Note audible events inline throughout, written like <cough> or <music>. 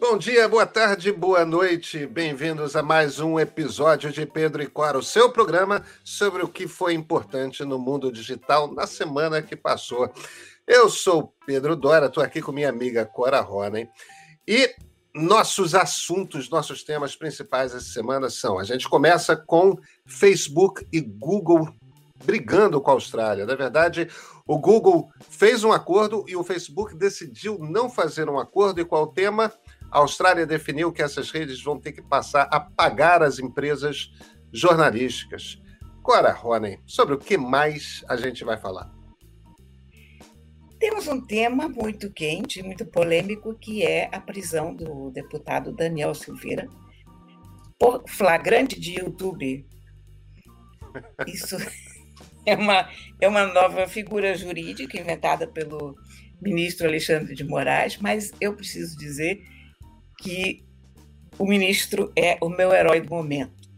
Bom dia, boa tarde, boa noite. Bem-vindos a mais um episódio de Pedro e Cora, o seu programa sobre o que foi importante no mundo digital na semana que passou. Eu sou Pedro Dora, estou aqui com minha amiga Cora Ronen. E nossos assuntos, nossos temas principais essa semana são: a gente começa com Facebook e Google brigando com a Austrália. Na verdade, o Google fez um acordo e o Facebook decidiu não fazer um acordo. E qual o tema? A Austrália definiu que essas redes vão ter que passar a pagar as empresas jornalísticas. Agora, Rony, sobre o que mais a gente vai falar? Temos um tema muito quente, muito polêmico, que é a prisão do deputado Daniel Silveira por flagrante de YouTube. <laughs> Isso é uma, é uma nova figura jurídica inventada pelo ministro Alexandre de Moraes, mas eu preciso dizer que o ministro é o meu herói do momento.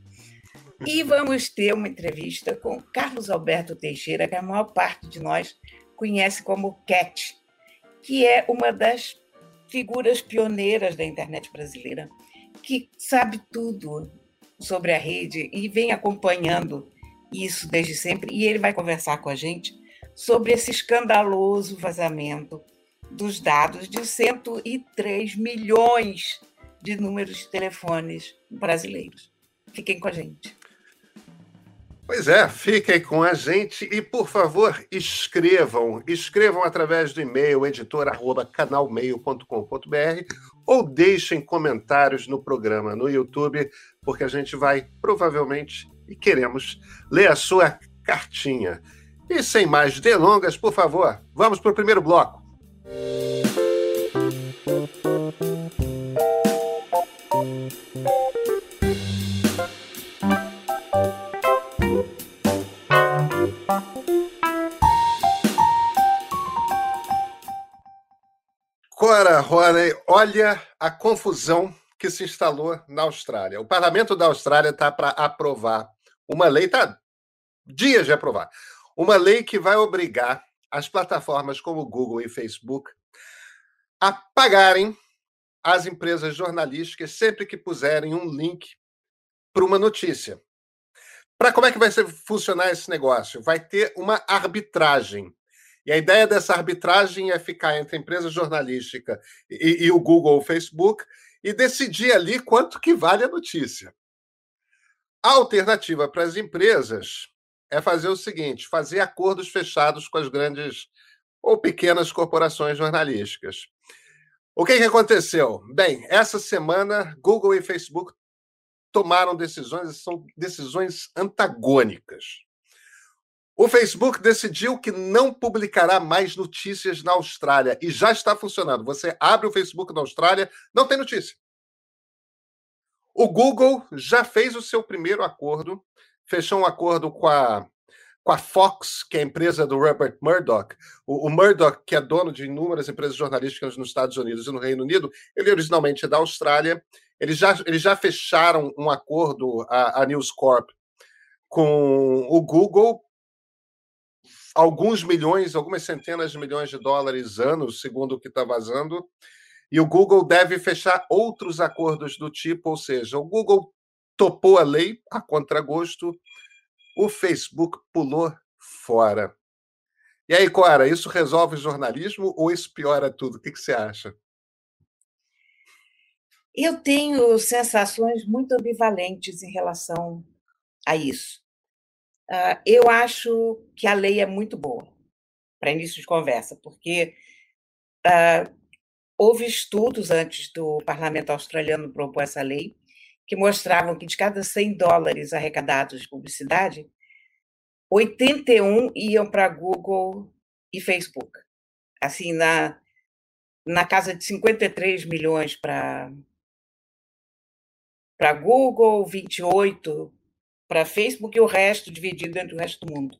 E vamos ter uma entrevista com Carlos Alberto Teixeira, que a maior parte de nós conhece como Cat, que é uma das figuras pioneiras da internet brasileira, que sabe tudo sobre a rede e vem acompanhando isso desde sempre. E ele vai conversar com a gente sobre esse escandaloso vazamento dos dados de 103 milhões de números de telefones brasileiros. Fiquem com a gente. Pois é, fiquem com a gente e, por favor, escrevam. Escrevam através do e-mail editor.canalmeio.com.br ou deixem comentários no programa no YouTube, porque a gente vai provavelmente e queremos ler a sua cartinha. E sem mais delongas, por favor, vamos para o primeiro bloco. Cora Roney, olha a confusão que se instalou na Austrália. O parlamento da Austrália está para aprovar uma lei, está dias de aprovar, uma lei que vai obrigar as plataformas como Google e Facebook a pagarem as empresas jornalísticas sempre que puserem um link para uma notícia. Para como é que vai ser, funcionar esse negócio? Vai ter uma arbitragem. E a ideia dessa arbitragem é ficar entre a empresa jornalística e, e o Google ou Facebook e decidir ali quanto que vale a notícia. A alternativa para as empresas é fazer o seguinte: fazer acordos fechados com as grandes ou pequenas corporações jornalísticas. O que, que aconteceu? Bem, essa semana, Google e Facebook tomaram decisões, são decisões antagônicas. O Facebook decidiu que não publicará mais notícias na Austrália e já está funcionando. Você abre o Facebook na Austrália, não tem notícia. O Google já fez o seu primeiro acordo, fechou um acordo com a, com a Fox, que é a empresa do Robert Murdoch. O, o Murdoch, que é dono de inúmeras empresas jornalísticas nos Estados Unidos e no Reino Unido, ele originalmente é da Austrália. Eles já, eles já fecharam um acordo, a, a News Corp, com o Google alguns milhões, algumas centenas de milhões de dólares anos, segundo o que está vazando, e o Google deve fechar outros acordos do tipo, ou seja, o Google topou a lei a contragosto, o Facebook pulou fora. E aí, Cora, isso resolve o jornalismo ou isso piora tudo? O que, que você acha? Eu tenho sensações muito ambivalentes em relação a isso. Uh, eu acho que a lei é muito boa para início de conversa, porque uh, houve estudos antes do parlamento australiano propor essa lei que mostravam que de cada 100 dólares arrecadados de publicidade, 81 iam para Google e Facebook. Assim, na, na casa de 53 milhões para para Google, 28 para Facebook e o resto dividido entre o resto do mundo.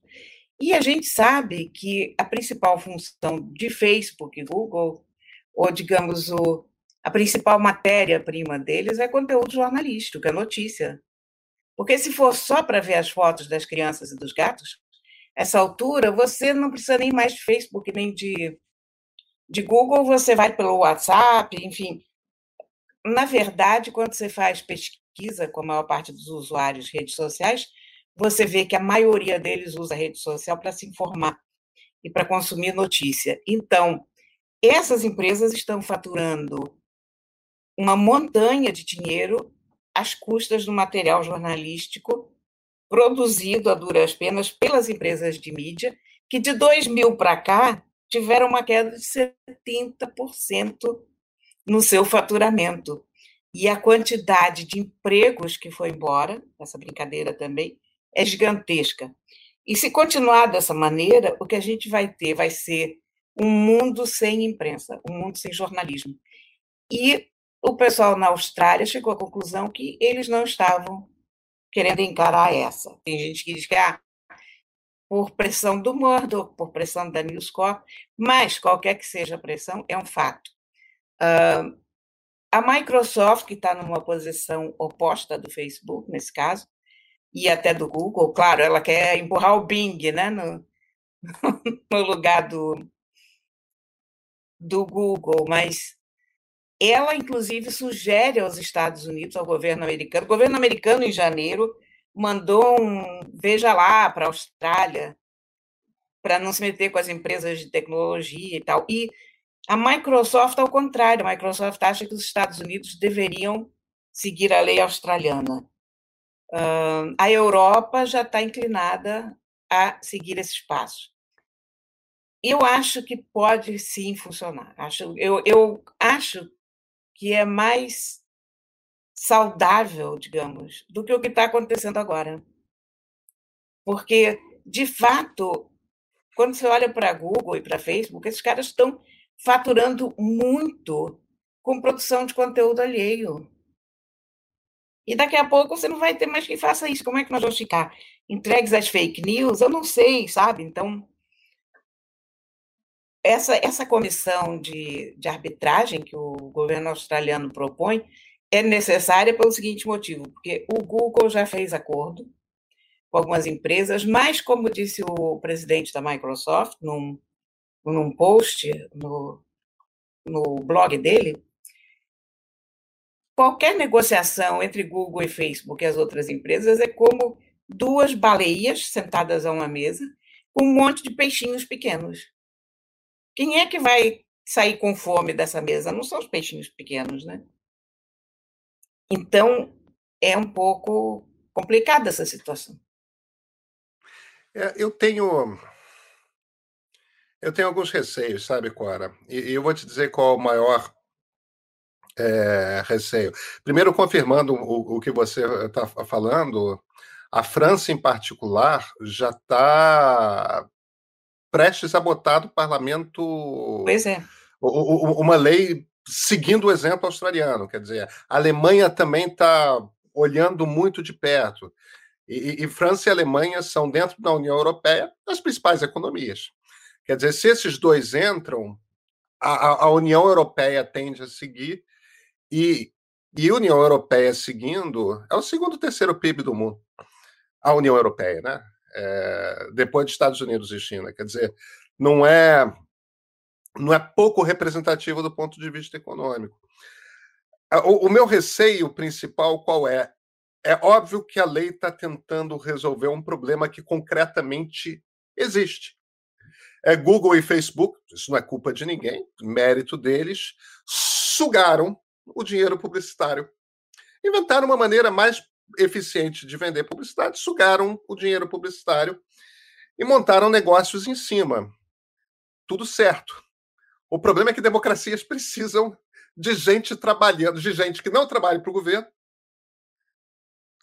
E a gente sabe que a principal função de Facebook e Google, ou digamos, o, a principal matéria-prima deles é conteúdo jornalístico, é notícia. Porque se for só para ver as fotos das crianças e dos gatos, essa altura você não precisa nem mais de Facebook, nem de, de Google, você vai pelo WhatsApp, enfim. na verdade, quando você faz pesquisa com a maior parte dos usuários de redes sociais, você vê que a maioria deles usa a rede social para se informar e para consumir notícia. Então, essas empresas estão faturando uma montanha de dinheiro às custas do material jornalístico produzido a duras penas pelas empresas de mídia, que de 2000 para cá tiveram uma queda de 70% no seu faturamento. E a quantidade de empregos que foi embora, essa brincadeira também, é gigantesca. E se continuar dessa maneira, o que a gente vai ter vai ser um mundo sem imprensa, um mundo sem jornalismo. E o pessoal na Austrália chegou à conclusão que eles não estavam querendo encarar essa. Tem gente que diz que ah, por pressão do Murdoch, por pressão da News Corp, mas qualquer que seja a pressão, é um fato. Uh, a Microsoft, que está numa posição oposta do Facebook, nesse caso, e até do Google, claro, ela quer empurrar o Bing né, no, <laughs> no lugar do, do Google, mas ela, inclusive, sugere aos Estados Unidos, ao governo americano, o governo americano, em janeiro, mandou um veja lá para a Austrália, para não se meter com as empresas de tecnologia e tal. E a Microsoft, ao contrário, a Microsoft acha que os Estados Unidos deveriam seguir a lei australiana. Uh, a Europa já está inclinada a seguir esses passos. Eu acho que pode sim funcionar. Acho, eu, eu acho que é mais saudável, digamos, do que o que está acontecendo agora. Porque, de fato, quando você olha para Google e para Facebook, esses caras estão faturando muito com produção de conteúdo alheio. E daqui a pouco você não vai ter mais quem faça isso. Como é que nós vamos ficar entregues às fake news? Eu não sei, sabe? Então, essa, essa comissão de, de arbitragem que o governo australiano propõe é necessária pelo seguinte motivo, porque o Google já fez acordo com algumas empresas, mas, como disse o presidente da Microsoft num, num post no, no blog dele, qualquer negociação entre Google e Facebook e as outras empresas é como duas baleias sentadas a uma mesa com um monte de peixinhos pequenos. Quem é que vai sair com fome dessa mesa? Não são os peixinhos pequenos, né? Então, é um pouco complicada essa situação. É, eu tenho eu tenho alguns receios, sabe, Cora? E, e eu vou te dizer qual é o maior é, receio. Primeiro, confirmando o, o que você está falando, a França, em particular, já está prestes a botar do parlamento pois é. uma lei seguindo o exemplo australiano. Quer dizer, a Alemanha também está olhando muito de perto. E, e, França e Alemanha são, dentro da União Europeia, as principais economias. Quer dizer, se esses dois entram, a, a União Europeia tende a seguir, e, e a União Europeia seguindo é o segundo, terceiro PIB do mundo. A União Europeia, né? É, depois dos Estados Unidos e China. Quer dizer, não é não é pouco representativo do ponto de vista econômico. O, o meu receio principal qual é? É óbvio que a lei está tentando resolver um problema que concretamente existe. É Google e Facebook, isso não é culpa de ninguém, mérito deles, sugaram o dinheiro publicitário. Inventaram uma maneira mais eficiente de vender publicidade, sugaram o dinheiro publicitário e montaram negócios em cima. Tudo certo. O problema é que democracias precisam de gente trabalhando, de gente que não trabalhe para o governo,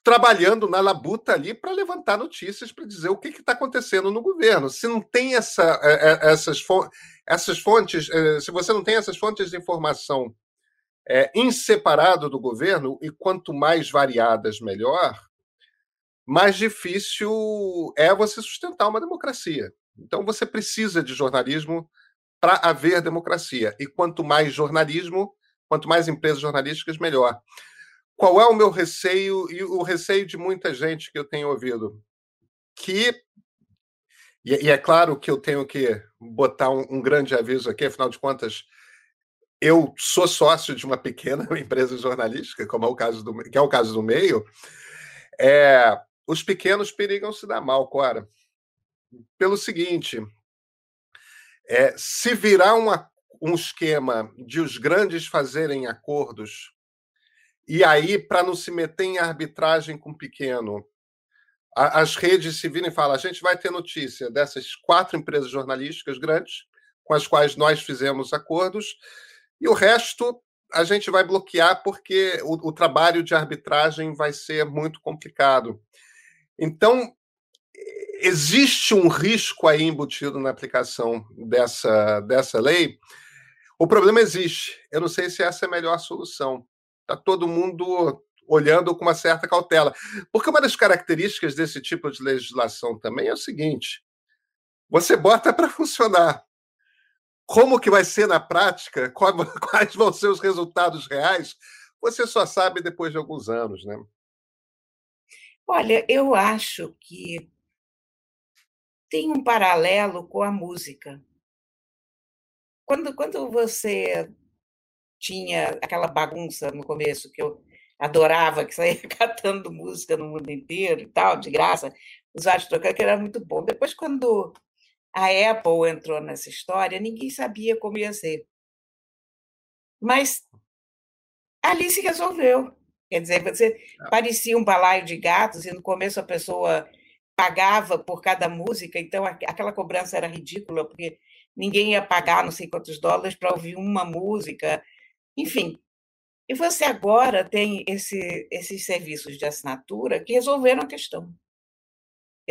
trabalhando na labuta ali para levantar notícias, para dizer o que está acontecendo no governo. Se não tem essa, é, é, essas, fontes, é, se você não tem essas fontes de informação é, inseparado do governo, e quanto mais variadas, melhor, mais difícil é você sustentar uma democracia. Então, você precisa de jornalismo para haver democracia. E quanto mais jornalismo, quanto mais empresas jornalísticas, melhor. Qual é o meu receio e o receio de muita gente que eu tenho ouvido? Que, e, é claro que eu tenho que botar um, um grande aviso aqui, afinal de contas, eu sou sócio de uma pequena <laughs> empresa jornalística, como é o caso do, que é o caso do meio, é, os pequenos perigam se dar mal, Cora. Pelo seguinte, é, se virar uma, um esquema de os grandes fazerem acordos, e aí, para não se meter em arbitragem com o pequeno, a, as redes se virem e falam: a gente vai ter notícia dessas quatro empresas jornalísticas grandes, com as quais nós fizemos acordos, e o resto a gente vai bloquear porque o, o trabalho de arbitragem vai ser muito complicado. Então, existe um risco aí embutido na aplicação dessa, dessa lei. O problema existe. Eu não sei se essa é a melhor solução. Está todo mundo olhando com uma certa cautela. Porque uma das características desse tipo de legislação também é o seguinte: você bota para funcionar. Como que vai ser na prática? <laughs> Quais vão ser os resultados reais? Você só sabe depois de alguns anos, né? Olha, eu acho que tem um paralelo com a música. Quando, quando você tinha aquela bagunça no começo que eu adorava, que saía <laughs> catando música no mundo inteiro e tal, de graça, os vários trocando, que era muito bom. Depois, quando a Apple entrou nessa história, ninguém sabia como ia ser. Mas ali se resolveu. Quer dizer, você é. parecia um balaio de gatos, e no começo a pessoa pagava por cada música, então aquela cobrança era ridícula, porque ninguém ia pagar não sei quantos dólares para ouvir uma música. Enfim, e você agora tem esse, esses serviços de assinatura que resolveram a questão.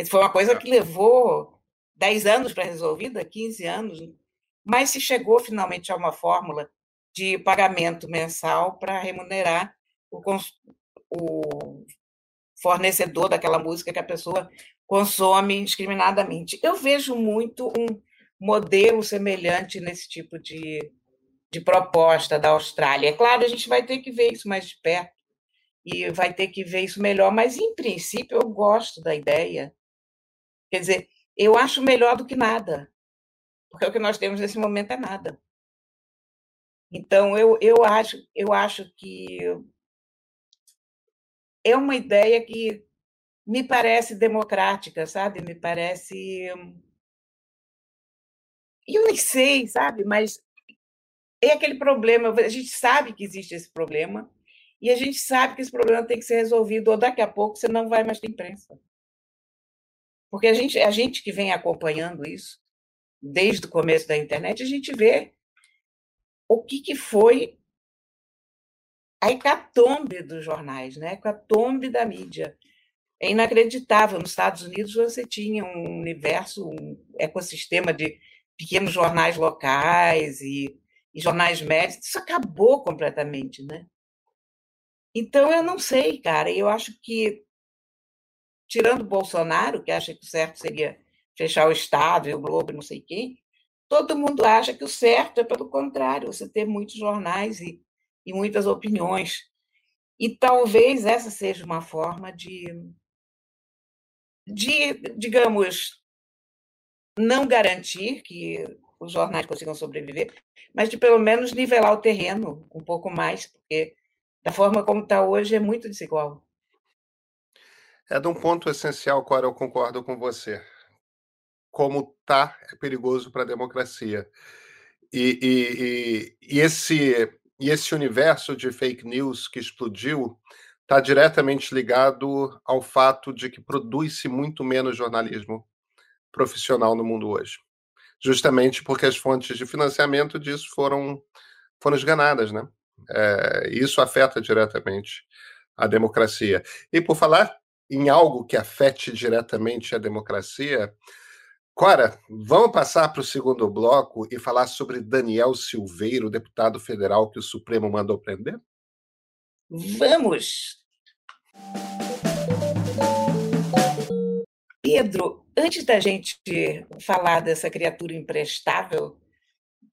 Foi uma coisa que levou 10 anos para resolvida, 15 anos, mas se chegou finalmente a uma fórmula de pagamento mensal para remunerar o, o fornecedor daquela música que a pessoa consome indiscriminadamente. Eu vejo muito um modelo semelhante nesse tipo de, de proposta da Austrália. É claro, a gente vai ter que ver isso mais de perto e vai ter que ver isso melhor, mas em princípio eu gosto da ideia. Quer dizer, eu acho melhor do que nada, porque o que nós temos nesse momento é nada. Então eu, eu acho eu acho que é uma ideia que me parece democrática, sabe? Me parece eu nem sei, sabe? Mas é aquele problema, a gente sabe que existe esse problema, e a gente sabe que esse problema tem que ser resolvido, ou daqui a pouco você não vai mais ter imprensa. Porque a gente, a gente que vem acompanhando isso, desde o começo da internet, a gente vê o que, que foi a hecatombe dos jornais, né? a hecatombe da mídia. É inacreditável. Nos Estados Unidos você tinha um universo, um ecossistema de pequenos jornais locais e e jornais médicos, isso acabou completamente, né? Então, eu não sei, cara, eu acho que, tirando Bolsonaro, que acha que o certo seria fechar o Estado e o Globo não sei quem, todo mundo acha que o certo é pelo contrário, você ter muitos jornais e, e muitas opiniões. E talvez essa seja uma forma de, de, digamos, não garantir que os jornais consigam sobreviver, mas de pelo menos nivelar o terreno um pouco mais, porque da forma como está hoje é muito desigual. É de um ponto essencial, Cora, eu concordo com você. Como está é perigoso para a democracia. E, e, e, e, esse, e esse universo de fake news que explodiu está diretamente ligado ao fato de que produz-se muito menos jornalismo profissional no mundo hoje justamente porque as fontes de financiamento disso foram, foram esganadas, né? É, isso afeta diretamente a democracia. E por falar em algo que afete diretamente a democracia, Cora, vamos passar para o segundo bloco e falar sobre Daniel Silveiro, deputado federal que o Supremo mandou prender? Vamos! Pedro, antes da gente falar dessa criatura imprestável,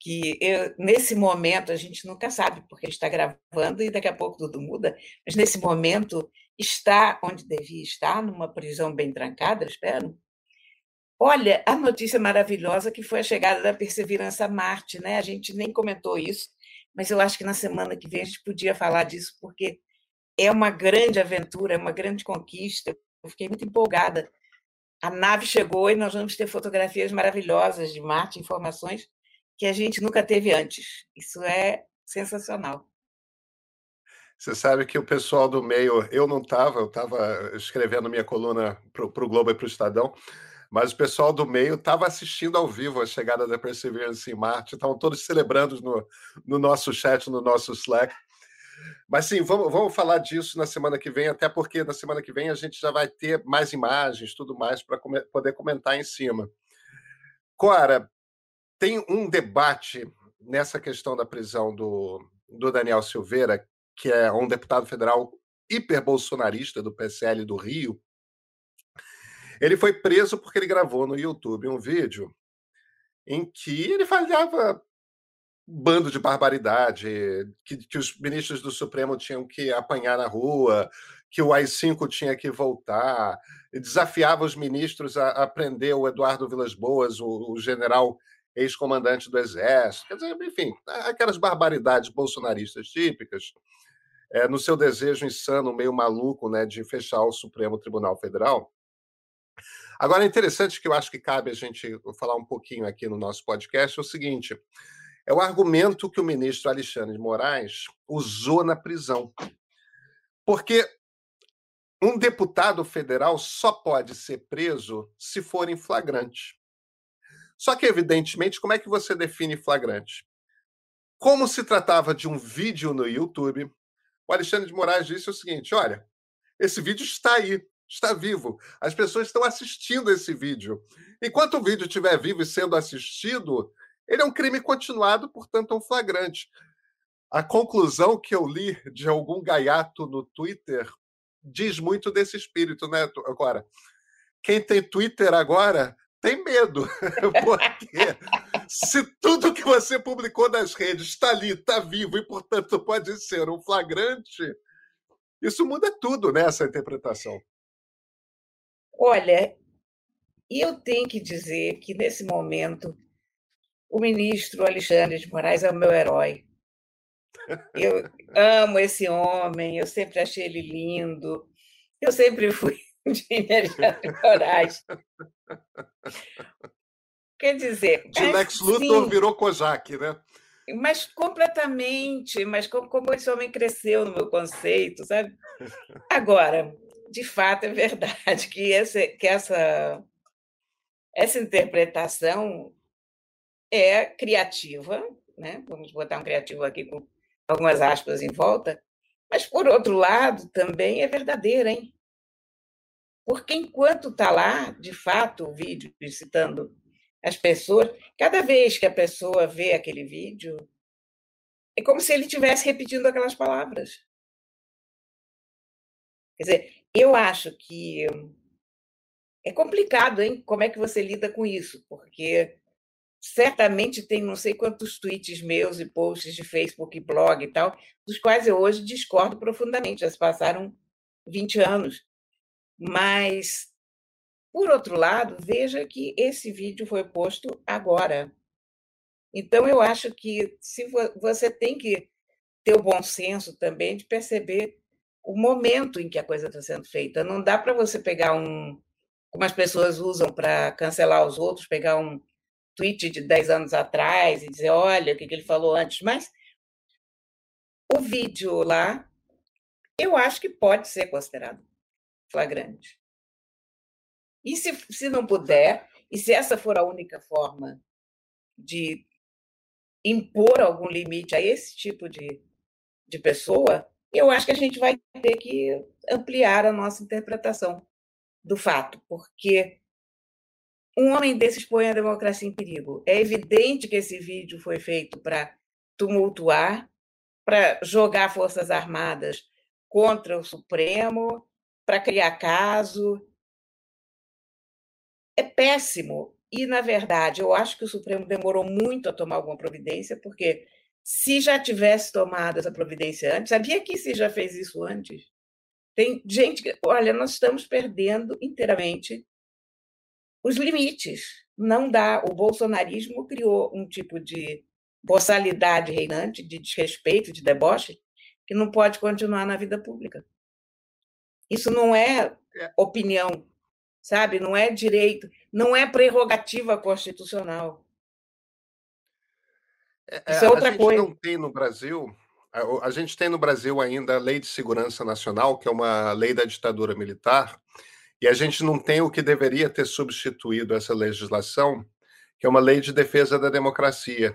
que eu, nesse momento a gente nunca sabe, porque está gravando e daqui a pouco tudo muda, mas nesse momento está onde devia estar, numa prisão bem trancada, espero. Olha, a notícia maravilhosa que foi a chegada da Perseverança a Marte, né? A gente nem comentou isso, mas eu acho que na semana que vem a gente podia falar disso, porque é uma grande aventura, é uma grande conquista. Eu fiquei muito empolgada. A nave chegou e nós vamos ter fotografias maravilhosas de Marte, informações que a gente nunca teve antes. Isso é sensacional. Você sabe que o pessoal do meio, eu não estava, eu estava escrevendo minha coluna para o Globo e para o Estadão, mas o pessoal do meio estava assistindo ao vivo a chegada da Perseverance em Marte, estavam todos celebrando no, no nosso chat, no nosso Slack. Mas sim, vamos, vamos falar disso na semana que vem, até porque na semana que vem a gente já vai ter mais imagens, tudo mais, para poder comentar em cima. Cora, tem um debate nessa questão da prisão do, do Daniel Silveira, que é um deputado federal hiperbolsonarista do PSL do Rio, ele foi preso porque ele gravou no YouTube um vídeo em que ele falhava bando de barbaridade, que, que, os ministros do Supremo tinham que apanhar na rua, que o AI-5 tinha que voltar, desafiava os ministros a, a prender o Eduardo Vilas Boas, o, o general ex-comandante do Exército, quer dizer, enfim, aquelas barbaridades bolsonaristas típicas, é, no seu desejo insano, meio maluco, né, de fechar o Supremo Tribunal Federal. Agora, é interessante que eu acho que cabe a gente falar um pouquinho aqui no nosso podcast é o seguinte: é o argumento que o ministro Alexandre de Moraes usou na prisão. Porque um deputado federal só pode ser preso se for em flagrante. Só que, evidentemente, como é que você define flagrante? Como se tratava de um vídeo no YouTube, o Alexandre de Moraes disse o seguinte: olha, esse vídeo está aí, está vivo. As pessoas estão assistindo esse vídeo. Enquanto o vídeo estiver vivo e sendo assistido, ele é um crime continuado, portanto, é um flagrante. A conclusão que eu li de algum gaiato no Twitter diz muito desse espírito, né? Agora, quem tem Twitter agora tem medo, <laughs> porque se tudo que você publicou nas redes está ali, está vivo e, portanto, pode ser um flagrante, isso muda tudo nessa interpretação. Olha, eu tenho que dizer que, nesse momento, o ministro Alexandre de Moraes é o meu herói. Eu amo esse homem, eu sempre achei ele lindo, eu sempre fui <laughs> de de Moraes. Quer dizer. De Lex Luthor sim, virou Kojak, né? Mas completamente, mas como, como esse homem cresceu no meu conceito, sabe? Agora, de fato, é verdade que, esse, que essa, essa interpretação é criativa, né? vamos botar um criativo aqui com algumas aspas em volta, mas, por outro lado, também é verdadeira, hein? Porque enquanto está lá, de fato, o vídeo citando as pessoas, cada vez que a pessoa vê aquele vídeo, é como se ele estivesse repetindo aquelas palavras. Quer dizer, eu acho que é complicado, hein? Como é que você lida com isso? Porque certamente tem não sei quantos tweets meus e posts de Facebook e blog e tal, dos quais eu hoje discordo profundamente. Já se passaram 20 anos. Mas, por outro lado, veja que esse vídeo foi posto agora. Então, eu acho que se você tem que ter o bom senso também de perceber o momento em que a coisa está sendo feita. Não dá para você pegar um, como as pessoas usam para cancelar os outros, pegar um tweet de 10 anos atrás e dizer, olha, o que ele falou antes. Mas o vídeo lá, eu acho que pode ser considerado flagrante. E se, se não puder, e se essa for a única forma de impor algum limite a esse tipo de, de pessoa, eu acho que a gente vai ter que ampliar a nossa interpretação do fato, porque um homem desses põe a democracia em perigo. É evidente que esse vídeo foi feito para tumultuar, para jogar Forças Armadas contra o Supremo, para criar caso. É péssimo. E, na verdade, eu acho que o Supremo demorou muito a tomar alguma providência, porque se já tivesse tomado essa providência antes, sabia que se já fez isso antes? Tem gente que, olha, nós estamos perdendo inteiramente os limites. Não dá. O bolsonarismo criou um tipo de boçalidade reinante, de desrespeito, de deboche, que não pode continuar na vida pública. Isso não é, é. opinião, sabe? Não é direito, não é prerrogativa constitucional. É, é Isso é outra a gente coisa. não tem no Brasil, a, a gente tem no Brasil ainda a Lei de Segurança Nacional, que é uma lei da ditadura militar, e a gente não tem o que deveria ter substituído essa legislação, que é uma lei de defesa da democracia,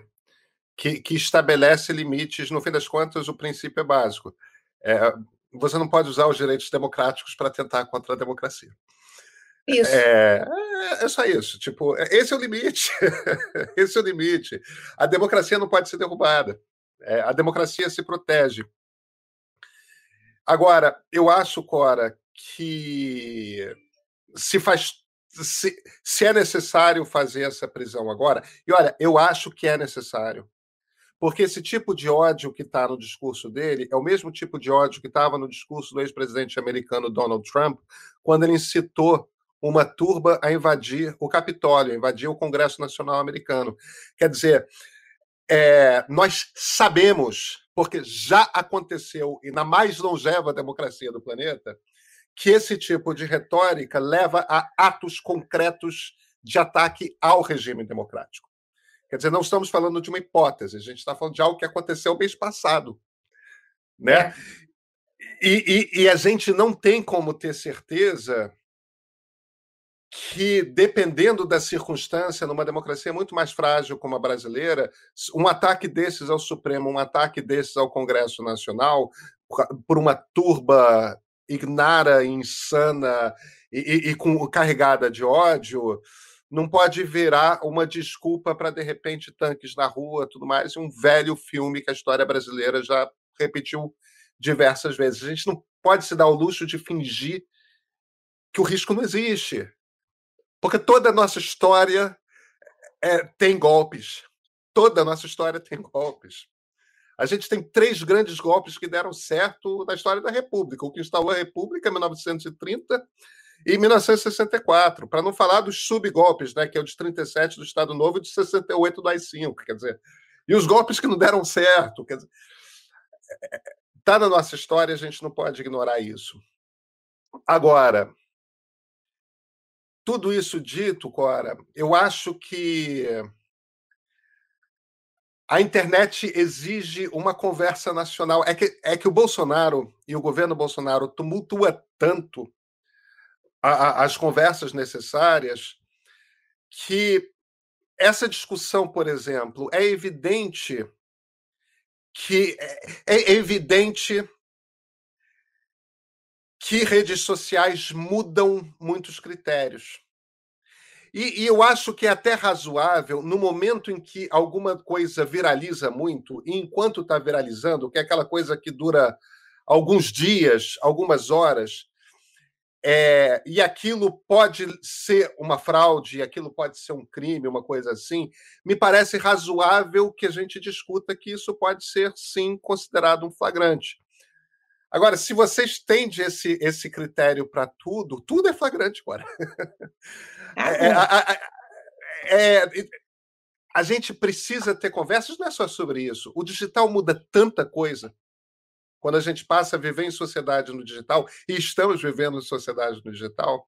que, que estabelece limites, no fim das contas, o princípio é básico. É, você não pode usar os direitos democráticos para tentar contra a democracia. Isso. É, é, só isso. Tipo, esse é o limite. <laughs> esse é o limite. A democracia não pode ser derrubada. É, a democracia se protege. Agora, eu acho, Cora, que se faz. Se, se é necessário fazer essa prisão agora, e olha, eu acho que é necessário. Porque esse tipo de ódio que está no discurso dele é o mesmo tipo de ódio que estava no discurso do ex-presidente americano Donald Trump, quando ele incitou uma turba a invadir o Capitólio, invadir o Congresso Nacional Americano. Quer dizer, é, nós sabemos, porque já aconteceu, e na mais longeva democracia do planeta, que esse tipo de retórica leva a atos concretos de ataque ao regime democrático. Quer dizer, não estamos falando de uma hipótese, a gente está falando de algo que aconteceu mês passado. Né? É. E, e, e a gente não tem como ter certeza que, dependendo da circunstância, numa democracia muito mais frágil como a brasileira, um ataque desses ao Supremo, um ataque desses ao Congresso Nacional, por uma turba ignara, insana e, e, e com, carregada de ódio, não pode virar uma desculpa para, de repente, tanques na rua, tudo mais, um velho filme que a história brasileira já repetiu diversas vezes. A gente não pode se dar o luxo de fingir que o risco não existe. Porque toda a nossa história é, tem golpes. Toda a nossa história tem golpes. A gente tem três grandes golpes que deram certo na história da República. O que instalou a República em 1930 e 1964, para não falar dos subgolpes, né, que é o de 37 do Estado Novo e de 68 do AI-5, quer dizer, e os golpes que não deram certo, quer dizer, está na nossa história, a gente não pode ignorar isso. Agora, tudo isso dito, Cora, eu acho que a internet exige uma conversa nacional. É que, é que o Bolsonaro e o governo Bolsonaro tumultua tanto a, as conversas necessárias, que essa discussão, por exemplo, é evidente que é, é evidente que redes sociais mudam muitos critérios. E, e, eu acho que é até razoável, no momento em que alguma coisa viraliza muito, e enquanto está viralizando, que é aquela coisa que dura alguns dias, algumas horas, é, e aquilo pode ser uma fraude, aquilo pode ser um crime, uma coisa assim, me parece razoável que a gente discuta que isso pode ser, sim, considerado um flagrante. Agora, se você estende esse, esse critério para tudo, tudo é flagrante agora. Ah, é, a, a, é, a gente precisa ter conversas, não é só sobre isso. O digital muda tanta coisa quando a gente passa a viver em sociedade no digital, e estamos vivendo em sociedade no digital,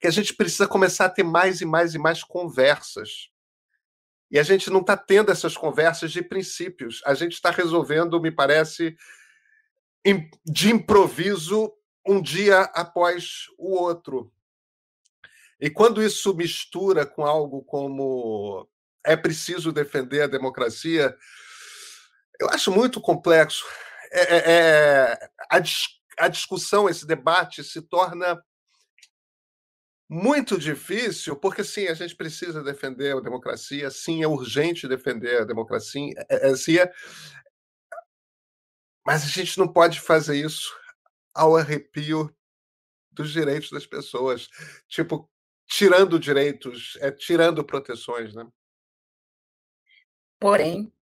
que a gente precisa começar a ter mais e mais e mais conversas. E a gente não está tendo essas conversas de princípios. A gente está resolvendo, me parece, de improviso, um dia após o outro. E quando isso mistura com algo como é preciso defender a democracia, eu acho muito complexo é, é, é, a, a discussão, esse debate se torna muito difícil, porque sim, a gente precisa defender a democracia, sim, é urgente defender a democracia, é, mas a gente não pode fazer isso ao arrepio dos direitos das pessoas, tipo, tirando direitos, é, tirando proteções, né? Porém,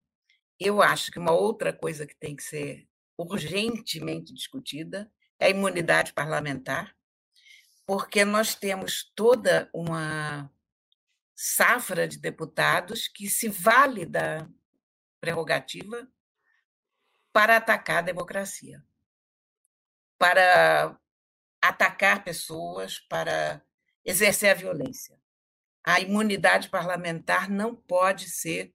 eu acho que uma outra coisa que tem que ser urgentemente discutida é a imunidade parlamentar, porque nós temos toda uma safra de deputados que se vale da prerrogativa para atacar a democracia, para atacar pessoas, para exercer a violência. A imunidade parlamentar não pode ser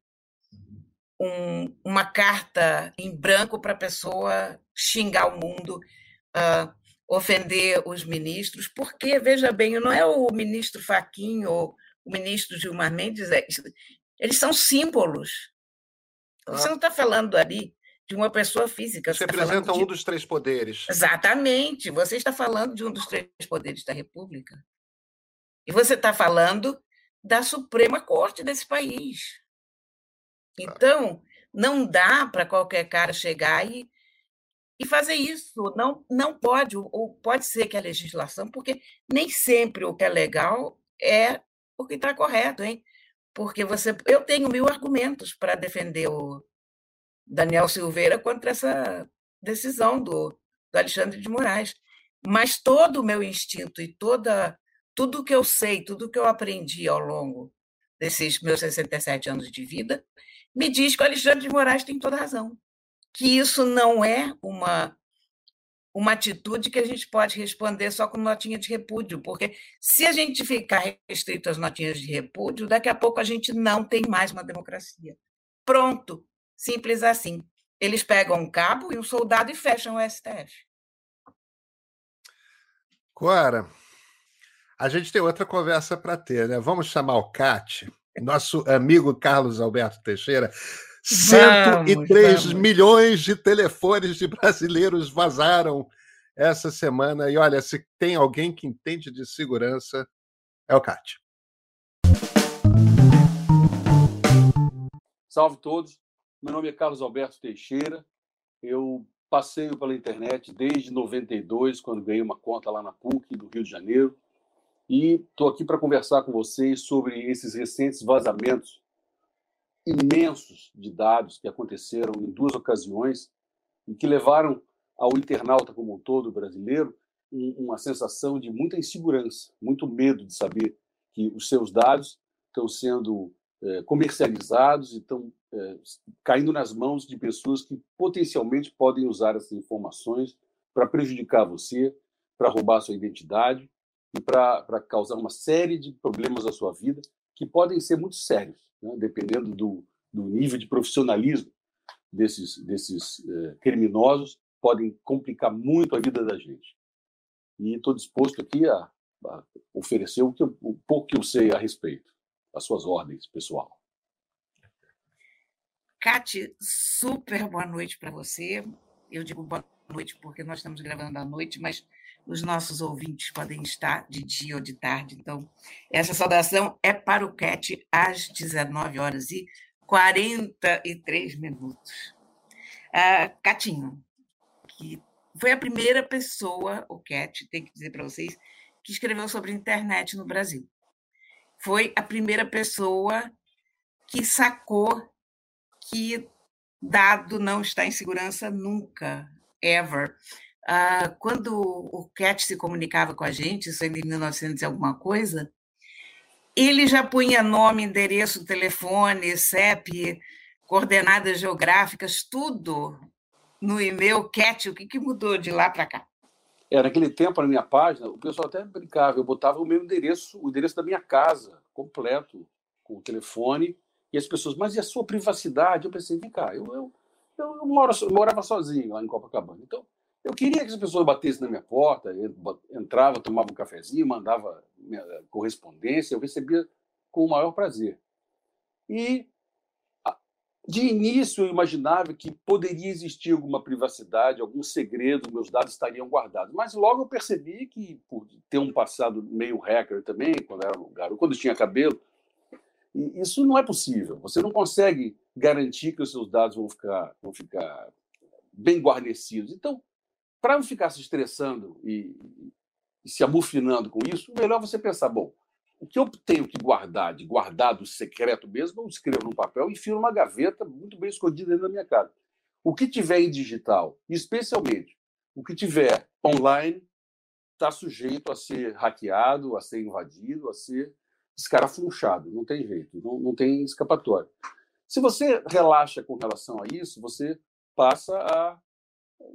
um, uma carta em branco para a pessoa xingar o mundo, uh, ofender os ministros, porque, veja bem, não é o ministro Faquinho ou o ministro Gilmar Mendes, é, eles são símbolos. Você não está falando ali de uma pessoa física. Você tá representa um dos três poderes. Exatamente. Você está falando de um dos três poderes da República. E você está falando da Suprema Corte desse país. Então, não dá para qualquer cara chegar e, e fazer isso. Não, não pode, ou pode ser que a legislação, porque nem sempre o que é legal é o que está correto, hein? Porque você, eu tenho mil argumentos para defender o Daniel Silveira contra essa decisão do, do Alexandre de Moraes. Mas todo o meu instinto e toda tudo que eu sei, tudo que eu aprendi ao longo desses meus 67 anos de vida, me diz que o Alexandre de Moraes tem toda razão. Que isso não é uma, uma atitude que a gente pode responder só com notinha de repúdio, porque se a gente ficar restrito às notinhas de repúdio, daqui a pouco a gente não tem mais uma democracia. Pronto, simples assim. Eles pegam um cabo e um soldado e fecham o STF. Cora, a gente tem outra conversa para ter, né? Vamos chamar o CAT nosso amigo Carlos Alberto Teixeira. 103 vamos, milhões de telefones de brasileiros vazaram essa semana. E olha, se tem alguém que entende de segurança, é o CAT. Salve todos. Meu nome é Carlos Alberto Teixeira. Eu passeio pela internet desde 92, quando ganhei uma conta lá na PUC do Rio de Janeiro. E estou aqui para conversar com vocês sobre esses recentes vazamentos imensos de dados que aconteceram em duas ocasiões e que levaram ao internauta como um todo brasileiro uma sensação de muita insegurança, muito medo de saber que os seus dados estão sendo é, comercializados e estão é, caindo nas mãos de pessoas que potencialmente podem usar essas informações para prejudicar você, para roubar sua identidade e para causar uma série de problemas na sua vida que podem ser muito sérios, né? dependendo do, do nível de profissionalismo desses, desses eh, criminosos, podem complicar muito a vida da gente. E estou disposto aqui a, a oferecer o, que eu, o pouco que eu sei a respeito, as suas ordens, pessoal. Cate, super boa noite para você. Eu digo boa noite porque nós estamos gravando à noite, mas os nossos ouvintes podem estar de dia ou de tarde. Então, essa saudação é para o CAT às 19 horas e 43 minutos. Ah, Catinho, que foi a primeira pessoa, o CAT, tem que dizer para vocês, que escreveu sobre internet no Brasil. Foi a primeira pessoa que sacou que dado não está em segurança nunca, ever. Ah, quando o Cat se comunicava com a gente, isso ainda em 1900 e alguma coisa, ele já punha nome, endereço, telefone, CEP, coordenadas geográficas, tudo no e-mail Cat. O que, que mudou de lá para cá? É, naquele tempo, na minha página, o pessoal até brincava, eu botava o meu endereço, o endereço da minha casa, completo, com o telefone, e as pessoas, mas e a sua privacidade? Eu pensei, vem cá, eu, eu, eu, moro, eu morava sozinho lá em Copacabana, então eu queria que as pessoas batessem na minha porta, entrava, tomava um cafezinho, mandava correspondência, eu recebia com o maior prazer. E de início eu imaginava que poderia existir alguma privacidade, algum segredo, meus dados estariam guardados. Mas logo eu percebi que, por ter um passado meio hacker também, quando era garoto, quando tinha cabelo, isso não é possível. Você não consegue garantir que os seus dados vão ficar, vão ficar bem guarnecidos. Então, para não ficar se estressando e, e, se amufinando com isso, melhor você pensar: bom, o que eu tenho que guardar, de guardado secreto mesmo, eu escrevo no papel e enfio numa gaveta muito bem escondida dentro da minha casa. O que tiver em digital, especialmente o que tiver online, está sujeito a ser hackeado, a ser invadido, a ser escarafunchado. Não tem jeito, não, não tem escapatória. Se você relaxa com relação a isso, você passa a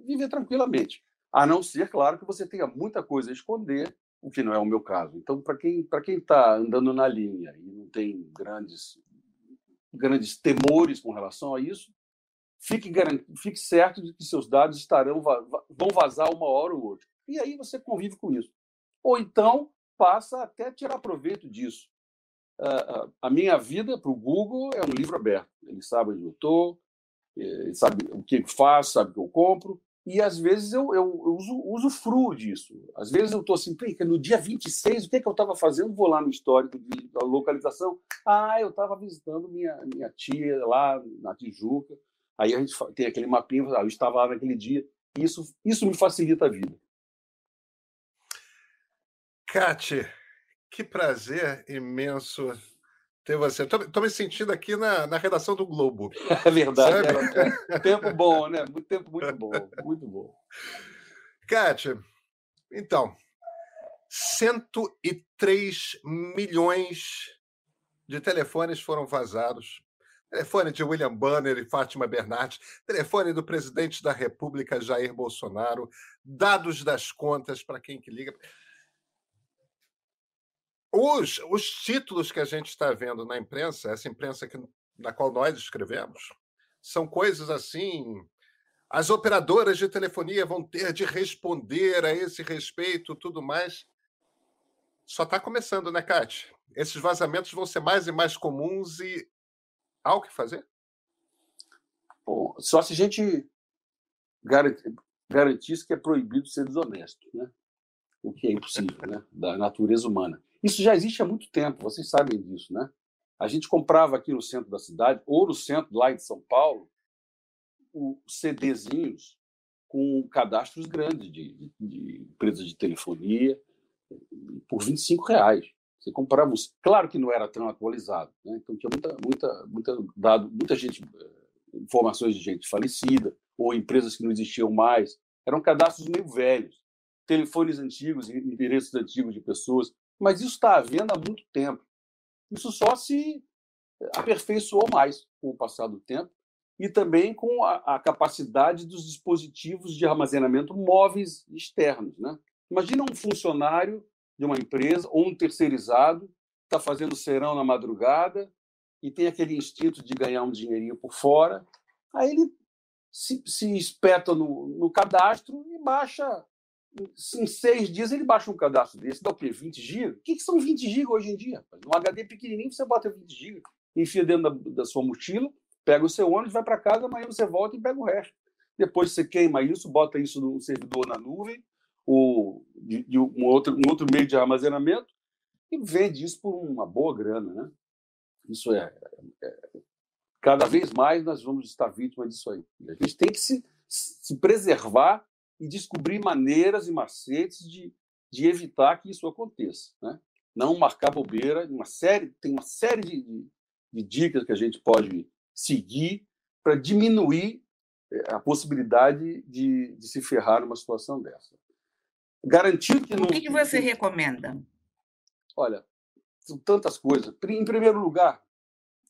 viver tranquilamente. A não ser, claro, que você tenha muita coisa a esconder, o que não é o meu caso. Então, para quem para quem está andando na linha e não tem grandes grandes temores com relação a isso, fique, fique certo de que seus dados estarão vão vazar uma hora ou outra. E aí você convive com isso. Ou então passa até tirar proveito disso. A minha vida para o Google é um livro aberto. Ele sabe onde eu estou, sabe o que eu faço, sabe o que eu compro. E às vezes eu, eu, eu uso, uso fruo disso. Às vezes eu estou assim, no dia 26, o que, é que eu estava fazendo? Vou lá no histórico da localização. Ah, eu estava visitando minha, minha tia lá na Tijuca. Aí a gente tem aquele mapinha, ah, eu estava lá naquele dia. Isso, isso me facilita a vida. Cate, que prazer imenso ter você. Estou me sentindo aqui na, na redação do Globo. <laughs> É verdade. É, tempo bom, né? Tempo muito bom, muito bom. Kátia, então, 103 milhões de telefones foram vazados. Telefone de William Banner e Fátima Bernardes, telefone do presidente da República Jair Bolsonaro, dados das contas para quem que liga. Os, os títulos que a gente está vendo na imprensa, essa imprensa que, na qual nós escrevemos, são coisas assim. As operadoras de telefonia vão ter de responder a esse respeito, tudo mais. Só está começando, né, Kátia? Esses vazamentos vão ser mais e mais comuns e há o que fazer? Bom, só se a gente garantisse que é proibido ser desonesto, né? o que é impossível, né? da natureza humana. Isso já existe há muito tempo, vocês sabem disso, né? A gente comprava aqui no centro da cidade, ou no centro lá de São Paulo, os CDzinhos com cadastros grandes de, de, de empresas de telefonia por 25 reais. Você comprava, claro que não era tão atualizado, né? então tinha muita, muita, muita dado, muita gente, eh, informações de gente falecida ou empresas que não existiam mais. Eram cadastros meio velhos, telefones antigos, endereços antigos de pessoas mas isso está havendo há muito tempo. Isso só se aperfeiçoou mais com o passar do tempo e também com a, a capacidade dos dispositivos de armazenamento móveis externos. Né? Imagina um funcionário de uma empresa ou um terceirizado está fazendo serão na madrugada e tem aquele instinto de ganhar um dinheirinho por fora, aí ele se, se espeta no, no cadastro e baixa em seis dias ele baixa um cadastro desse, dá o quê? 20 GB? O que, que são 20 GB hoje em dia? Um HD pequenininho, você bota 20 GB, enfia dentro da, da sua mochila, pega o seu ônibus, vai para casa, amanhã você volta e pega o resto. Depois você queima isso, bota isso no servidor na nuvem, ou de, de um, outro, um outro meio de armazenamento, e vende isso por uma boa grana. Né? Isso é, é, Cada vez mais nós vamos estar vítimas disso aí. A gente tem que se, se preservar e descobrir maneiras e macetes de, de evitar que isso aconteça. Né? Não marcar bobeira, uma série, tem uma série de, de, dicas que a gente pode seguir para diminuir eh, a possibilidade de, de se ferrar numa situação dessa. Garantido que não. O que, que você recomenda? Olha, são tantas coisas. Em primeiro lugar,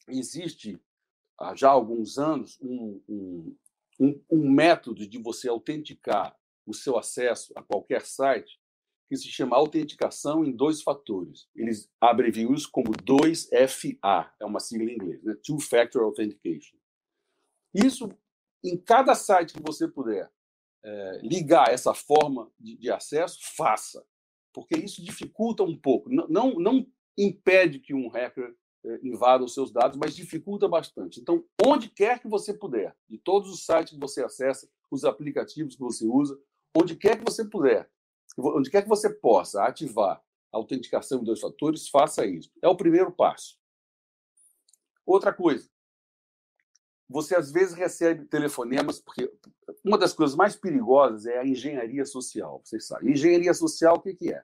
existe há já alguns anos um, um, um, um método de você autenticar o seu acesso a qualquer site que se chama autenticação em dois fatores. Eles abreviam isso como 2FA, é uma sigla em inglês, né? Two Factor Authentication. Isso, em cada site que você puder é, ligar essa forma de, de, acesso, faça, porque isso dificulta um pouco. Não, não, não impede que um hacker invada os seus dados, mas dificulta bastante. Então, onde quer que você puder, de todos os sites que você acessa, os aplicativos que você usa, onde quer que você puder, onde quer que você possa ativar a autenticação em dois fatores, faça isso. É o primeiro passo. Outra coisa, você às vezes recebe telefonemas, porque uma das coisas mais perigosas é a engenharia social, vocês sabem. Engenharia social, o que é?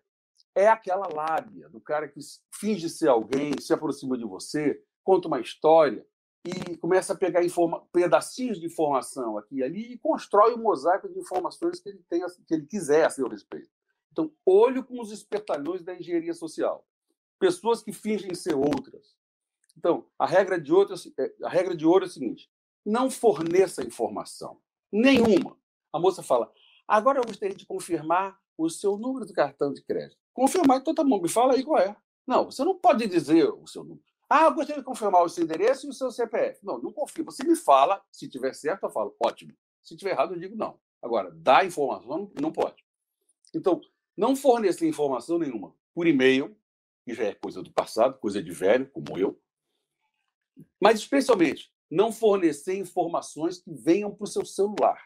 É aquela lábia do cara que finge ser alguém, se aproxima de você, conta uma história e começa a pegar informa pedacinhos de informação aqui e ali e constrói um mosaico de informações que ele, tenha, que ele quiser a seu respeito. Então, olho com os espertalhões da engenharia social. Pessoas que fingem ser outras. Então, a regra de ouro é, a regra de ouro é a seguinte: não forneça informação nenhuma. A moça fala: agora eu gostaria de confirmar o seu número do cartão de crédito. Confirmar, então tá bom, me fala aí qual é. Não, você não pode dizer o seu número. Ah, eu gostaria de confirmar o seu endereço e o seu CPF. Não, não confirma. Você me fala, se tiver certo, eu falo, ótimo. Se tiver errado, eu digo não. Agora, dar informação não pode. Então, não fornecer informação nenhuma por e-mail, que já é coisa do passado, coisa de velho, como eu, mas especialmente não fornecer informações que venham para o seu celular.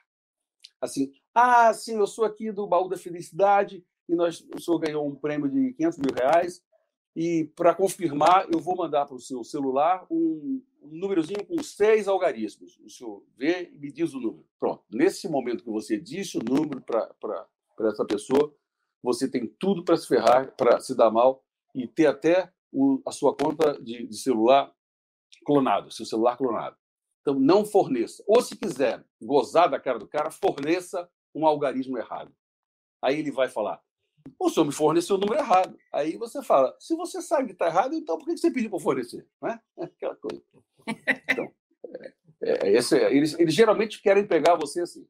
Assim, ah, sim, eu sou aqui do Baú da Felicidade e nós, o senhor ganhou um prêmio de 500 mil reais e para confirmar eu vou mandar para o seu celular um, um númerozinho com seis algarismos. O senhor vê e me diz o número. Pronto. Nesse momento que você disse o número para essa pessoa, você tem tudo para se ferrar, para se dar mal e ter até o, a sua conta de, de celular clonado, seu celular clonado. Então, não forneça. Ou, se quiser gozar da cara do cara, forneça um algarismo errado. Aí ele vai falar: o senhor me forneceu o número errado. Aí você fala: se você sabe que está errado, então por que você pediu para fornecer? Não é? Aquela coisa. Então, é, é, esse, é, eles, eles geralmente querem pegar você assim.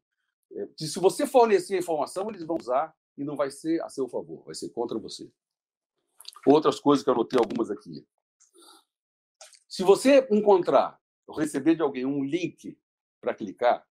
É, se você fornecer a informação, eles vão usar e não vai ser a seu favor, vai ser contra você. Outras coisas que eu anotei algumas aqui. Se você encontrar ou receber de alguém um link para clicar,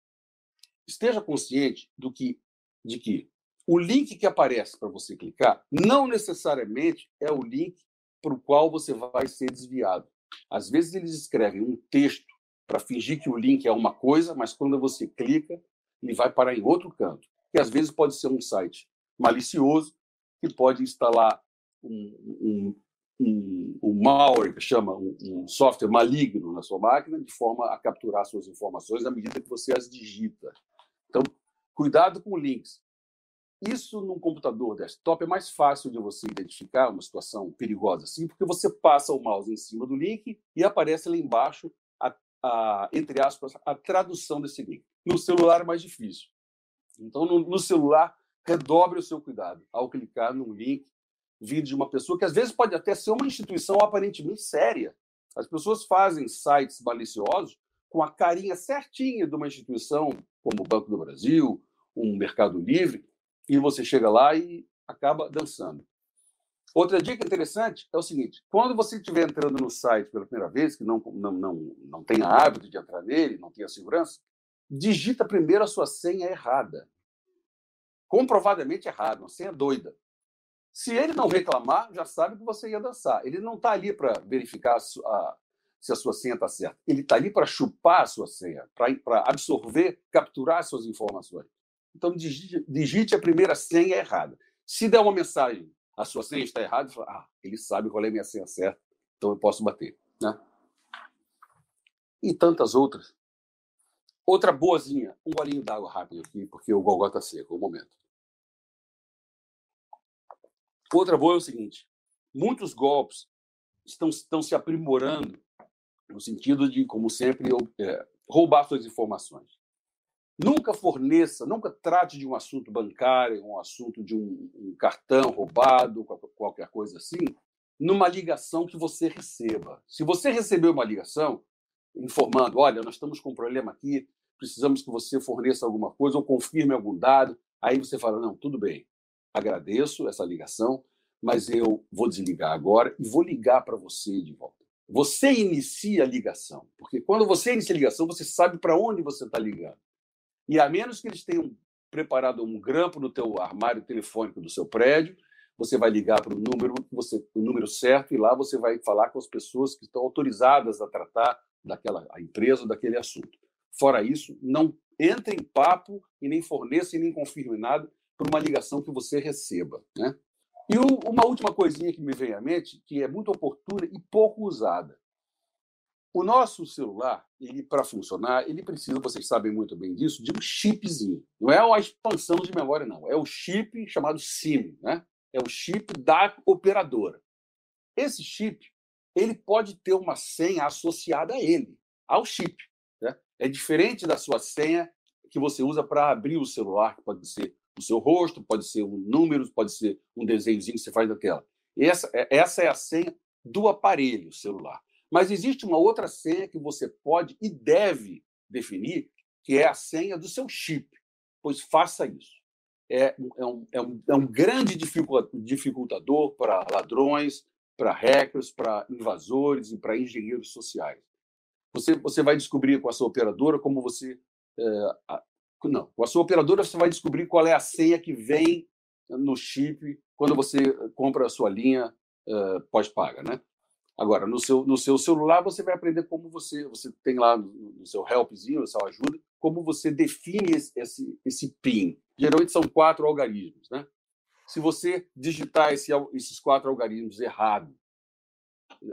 esteja consciente do que, de que o link que aparece para você clicar não necessariamente é o link para o qual você vai ser desviado. Às vezes eles escrevem um texto para fingir que o link é uma coisa, mas quando você clica, ele vai parar em outro canto. E às vezes pode ser um site malicioso que pode instalar um, um, um, um malware, que chama um, software maligno na sua máquina, de forma a capturar suas informações à medida que você as digita. Então, cuidado com links. Isso num computador desktop é mais fácil de você identificar uma situação perigosa assim, porque você passa o mouse em cima do link e aparece lá embaixo, a, a, entre aspas, a tradução desse link. No celular é mais difícil. Então, no, no celular, redobre o seu cuidado ao clicar num link vindo de uma pessoa que às vezes pode até ser uma instituição aparentemente séria. As pessoas fazem sites maliciosos com a carinha certinha de uma instituição como o Banco do Brasil, um Mercado Livre, e você chega lá e acaba dançando. Outra dica interessante é o seguinte: quando você estiver entrando no site pela primeira vez, que não, não, não, não tenha hábito de entrar nele, não tenha segurança, digita primeiro a sua senha errada. Comprovadamente errada, uma senha doida. Se ele não reclamar, já sabe que você ia dançar. Ele não está ali para verificar a, a, se a sua senha está certa. Ele está ali para chupar a sua senha, para absorver, capturar as suas informações. Então, digite, a primeira senha errada. Se der uma mensagem, a sua senha está errada, fala, ah, ele sabe qual é a minha senha certa, então eu posso bater. Né? E tantas outras. Outra boazinha, um golinho d'água rápido aqui, porque o gogó está seco, um momento. Outra boa é o seguinte: muitos golpes estão, estão se aprimorando no sentido de, como sempre, é, roubar suas informações. Nunca forneça, nunca trate de um assunto bancário, um assunto de um, um cartão roubado, qualquer coisa assim, numa ligação que você receba. Se você recebeu uma ligação informando, olha, nós estamos com um problema aqui, precisamos que você forneça alguma coisa ou confirme algum dado, aí você fala, não, tudo bem, agradeço essa ligação, mas eu vou desligar agora e vou ligar para você de volta. Você inicia a ligação, porque quando você inicia a ligação, você sabe para onde você está ligando. E a menos que eles tenham preparado um grampo no teu armário telefônico do seu prédio, você vai ligar para o número, você, o número certo e lá você vai falar com as pessoas que estão autorizadas a tratar daquela a empresa daquele assunto. Fora isso, não entre em papo e nem forneça e nem confirme nada, por uma ligação que você receba. Né? E uma última coisinha que me vem à mente, que é muito oportuna e pouco usada. O nosso celular, ele para funcionar, ele precisa, vocês sabem muito bem disso, de um chipzinho. Não é a expansão de memória, não. É o chip chamado SIM, né? É o chip da operadora. Esse chip, ele pode ter uma senha associada a ele, ao chip. Né? É diferente da sua senha que você usa para abrir o celular, que pode ser o seu rosto, pode ser um número, pode ser um desenhozinho que você faz daquela. Essa, é, essa é a senha do aparelho celular. Mas existe uma outra senha que você pode e deve definir, que é a senha do seu chip. Pois faça isso. É, é, um, é, um, é um grande dificultador para ladrões, para hackers, para invasores e para engenheiros sociais. Você, você vai descobrir com a sua operadora como você. É, a, não, com a sua operadora você vai descobrir qual é a senha que vem no chip quando você compra a sua linha uh, pós-paga, né? Agora, no seu, no seu celular, você vai aprender como você. Você tem lá no seu helpzinho, na sua ajuda, como você define esse, esse, esse PIN. Geralmente são quatro algarismos. Né? Se você digitar esse, esses quatro algarismos errado,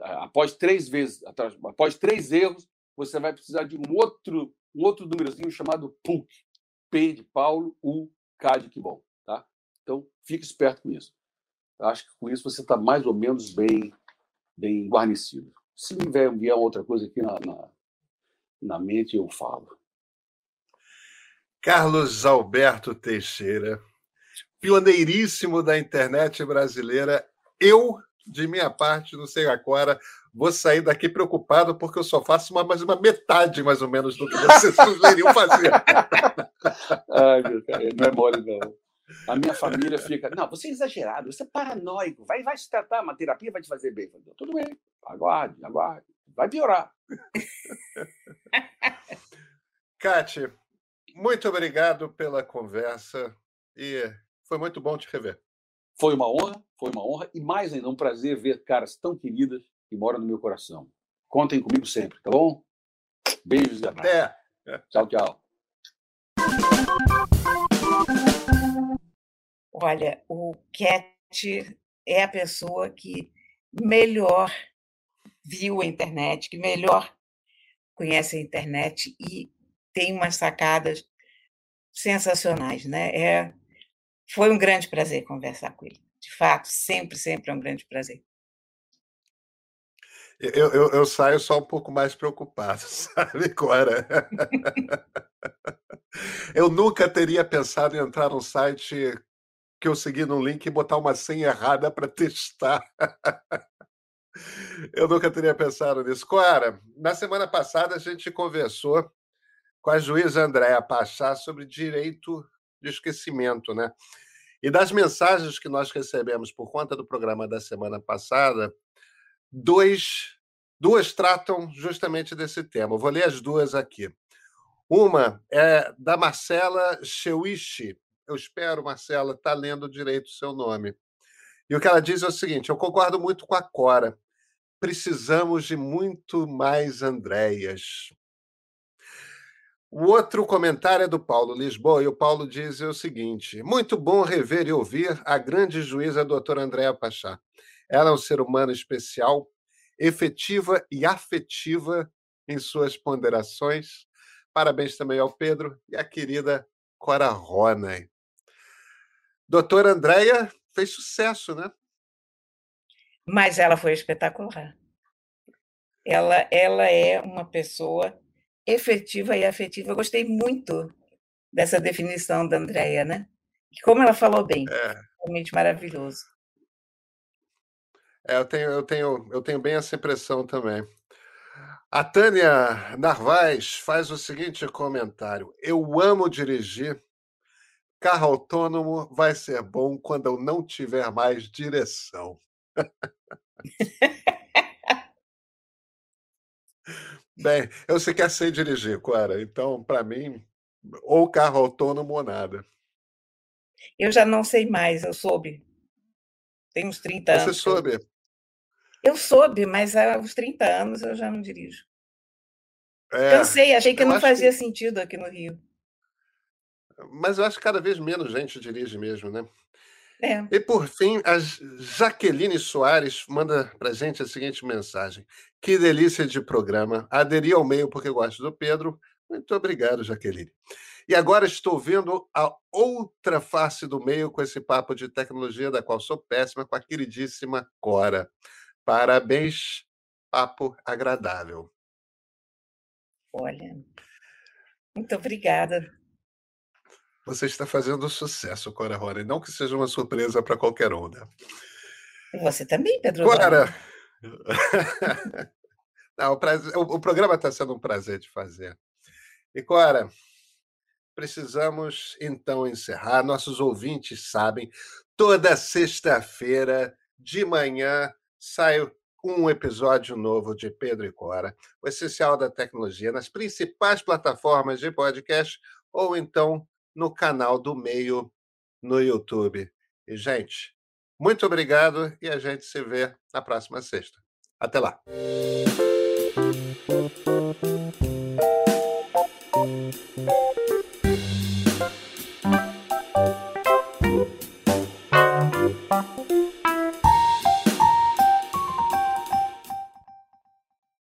após três vezes, após três erros, você vai precisar de um outro, um outro númerozinho chamado PUC. P de Paulo, U, K de que bom. Tá? Então, fique esperto com isso. Acho que com isso você está mais ou menos bem bem guarnecido. Se vier, vier outra coisa aqui na, na, na mente, eu falo. Carlos Alberto Teixeira, pioneiríssimo da internet brasileira. Eu, de minha parte, não sei agora, vou sair daqui preocupado porque eu só faço uma, mais uma metade, mais ou menos, do que você sugeriu <laughs> fazer. <laughs> Ai, meu cara, não é mole, não. A minha família fica, não, você é exagerado, você é paranoico, vai, vai se tratar, uma terapia vai te fazer bem. Falo, Tudo bem, aguarde, aguarde, vai piorar. Cate, muito obrigado pela conversa e foi muito bom te rever. Foi uma honra, foi uma honra e mais ainda um prazer ver caras tão queridas que moram no meu coração. Contem comigo sempre, tá bom? Beijos e abraços. Até. Tchau, tchau. Olha, o Cat é a pessoa que melhor viu a internet, que melhor conhece a internet e tem umas sacadas sensacionais, né? É, foi um grande prazer conversar com ele. De fato, sempre, sempre é um grande prazer. Eu, eu, eu saio só um pouco mais preocupado, <laughs> sabe, Cora? eu nunca teria pensado em entrar num site que eu segui no link e botar uma senha errada para testar. eu nunca teria pensado nisso. Cora, na semana passada a gente conversou com a juíza Andréa Pachá sobre direito de esquecimento, né? E das mensagens que nós recebemos por conta do programa da semana passada, dois, duas tratam justamente desse tema. Eu vou ler as duas aqui. Uma é da Marcela Cheuichi, eu espero, Marcela, está lendo direito o seu nome. E o que ela diz é o seguinte: eu concordo muito com a Cora. Precisamos de muito mais Andréias. O outro comentário é do Paulo Lisboa, e o Paulo diz o seguinte: muito bom rever e ouvir a grande juíza doutora Andréa Pachá. Ela é um ser humano especial, efetiva e afetiva em suas ponderações. Parabéns também ao Pedro e à querida Cora Ronay. Doutora Andréia fez sucesso, né? Mas ela foi espetacular. Ela, ela é uma pessoa efetiva e afetiva. Eu gostei muito dessa definição da Andréia, né? Como ela falou bem, é. realmente maravilhoso. É, eu tenho, eu tenho, eu tenho bem essa impressão também. A Tânia Narvaz faz o seguinte comentário: Eu amo dirigir Carro autônomo vai ser bom quando eu não tiver mais direção. Bem, eu sequer sei dirigir, Clara. Então, para mim, ou carro autônomo ou nada. Eu já não sei mais, eu soube. Tem uns 30 Você anos. Você soube? Eu soube, mas há uns 30 anos eu já não dirijo. É, Cansei, achei que não fazia que... sentido aqui no Rio. Mas eu acho que cada vez menos gente dirige mesmo, né? É. E por fim, a Jaqueline Soares manda para gente a seguinte mensagem: Que delícia de programa. Aderi ao meio porque gosto do Pedro. Muito obrigado, Jaqueline. E agora estou vendo a outra face do meio com esse papo de tecnologia, da qual sou péssima, com a queridíssima Cora. Parabéns, papo agradável. Olha, muito obrigada. Você está fazendo sucesso, Cora Rora, não que seja uma surpresa para qualquer um, né? Você também, Pedro. Cora! <laughs> Não, o, prazer, o, o programa está sendo um prazer de fazer. E, Cora, precisamos então encerrar. Nossos ouvintes sabem, toda sexta-feira de manhã sai um episódio novo de Pedro e Cora, o essencial da tecnologia, nas principais plataformas de podcast ou então no canal do Meio no YouTube. E, gente, muito obrigado e a gente se vê na próxima sexta. Até lá.